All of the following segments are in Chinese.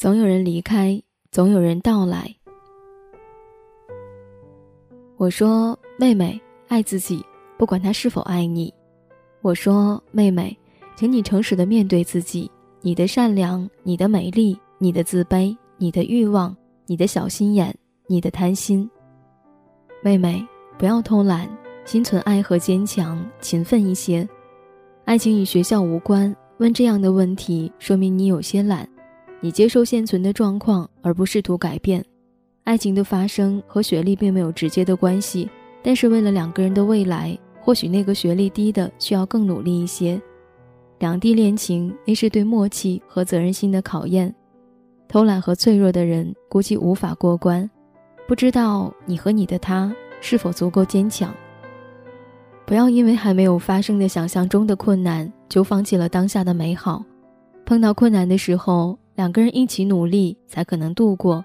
总有人离开，总有人到来。我说：“妹妹，爱自己，不管他是否爱你。”我说：“妹妹，请你诚实的面对自己，你的善良，你的美丽，你的自卑，你的欲望，你的小心眼，你的贪心。妹妹，不要偷懒，心存爱和坚强，勤奋一些。爱情与学校无关，问这样的问题，说明你有些懒。”你接受现存的状况，而不试图改变。爱情的发生和学历并没有直接的关系，但是为了两个人的未来，或许那个学历低的需要更努力一些。两地恋情，那是对默契和责任心的考验。偷懒和脆弱的人估计无法过关。不知道你和你的他是否足够坚强？不要因为还没有发生的想象中的困难，就放弃了当下的美好。碰到困难的时候。两个人一起努力，才可能度过。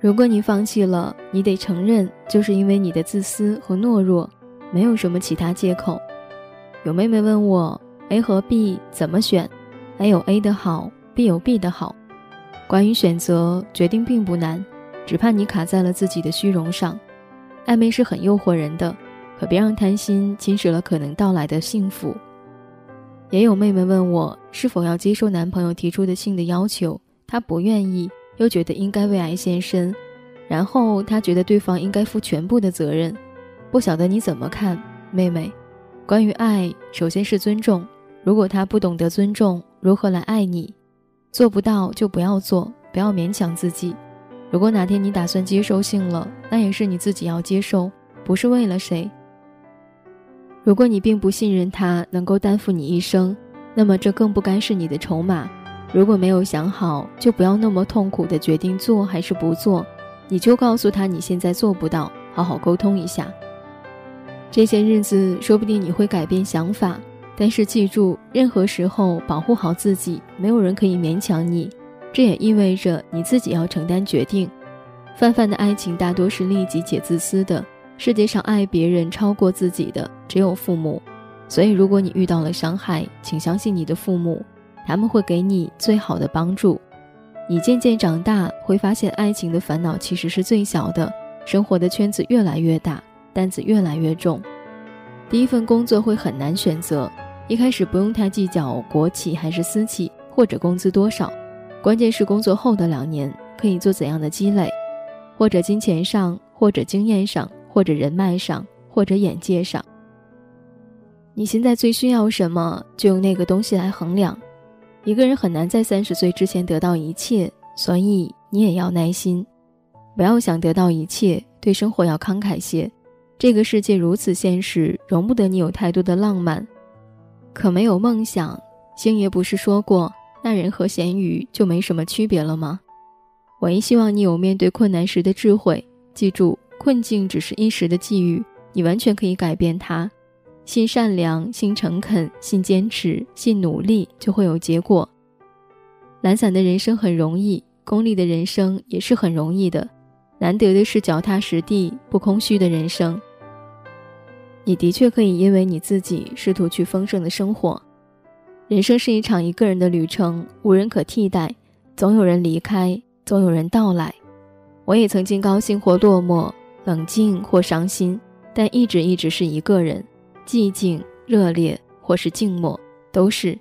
如果你放弃了，你得承认，就是因为你的自私和懦弱，没有什么其他借口。有妹妹问我，A 和 B 怎么选？A 有 A 的好，B 有 B 的好。关于选择，决定并不难，只怕你卡在了自己的虚荣上。暧昧是很诱惑人的，可别让贪心侵蚀了可能到来的幸福。也有妹妹问我是否要接受男朋友提出的性的要求，她不愿意，又觉得应该为爱献身，然后她觉得对方应该负全部的责任，不晓得你怎么看，妹妹？关于爱，首先是尊重，如果他不懂得尊重，如何来爱你？做不到就不要做，不要勉强自己。如果哪天你打算接受性了，那也是你自己要接受，不是为了谁。如果你并不信任他能够担负你一生，那么这更不该是你的筹码。如果没有想好，就不要那么痛苦的决定做还是不做，你就告诉他你现在做不到，好好沟通一下。这些日子说不定你会改变想法，但是记住，任何时候保护好自己，没有人可以勉强你。这也意味着你自己要承担决定。泛泛的爱情大多是利己且自私的。世界上爱别人超过自己的只有父母，所以如果你遇到了伤害，请相信你的父母，他们会给你最好的帮助。你渐渐长大，会发现爱情的烦恼其实是最小的，生活的圈子越来越大，担子越来越重。第一份工作会很难选择，一开始不用太计较国企还是私企，或者工资多少，关键是工作后的两年可以做怎样的积累，或者金钱上，或者经验上。或者人脉上，或者眼界上，你现在最需要什么，就用那个东西来衡量。一个人很难在三十岁之前得到一切，所以你也要耐心，不要想得到一切，对生活要慷慨些。这个世界如此现实，容不得你有太多的浪漫。可没有梦想，星爷不是说过，那人和咸鱼就没什么区别了吗？我也希望你有面对困难时的智慧，记住。困境只是一时的际遇，你完全可以改变它。信善良，信诚恳，信坚持，信努力，就会有结果。懒散的人生很容易，功利的人生也是很容易的。难得的是脚踏实地、不空虚的人生。你的确可以因为你自己试图去丰盛的生活。人生是一场一个人的旅程，无人可替代。总有人离开，总有人到来。我也曾经高兴或落寞。冷静或伤心，但一直一直是一个人，寂静、热烈或是静默，都是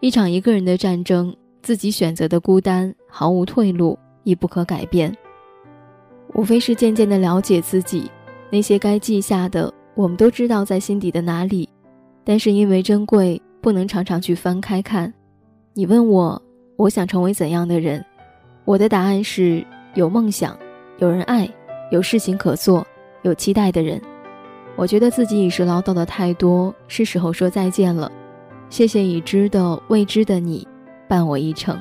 一场一个人的战争。自己选择的孤单，毫无退路，亦不可改变。无非是渐渐的了解自己，那些该记下的，我们都知道在心底的哪里，但是因为珍贵，不能常常去翻开看。你问我，我想成为怎样的人？我的答案是：有梦想，有人爱。有事情可做，有期待的人，我觉得自己已是唠叨的太多，是时候说再见了。谢谢已知的未知的你，伴我一程。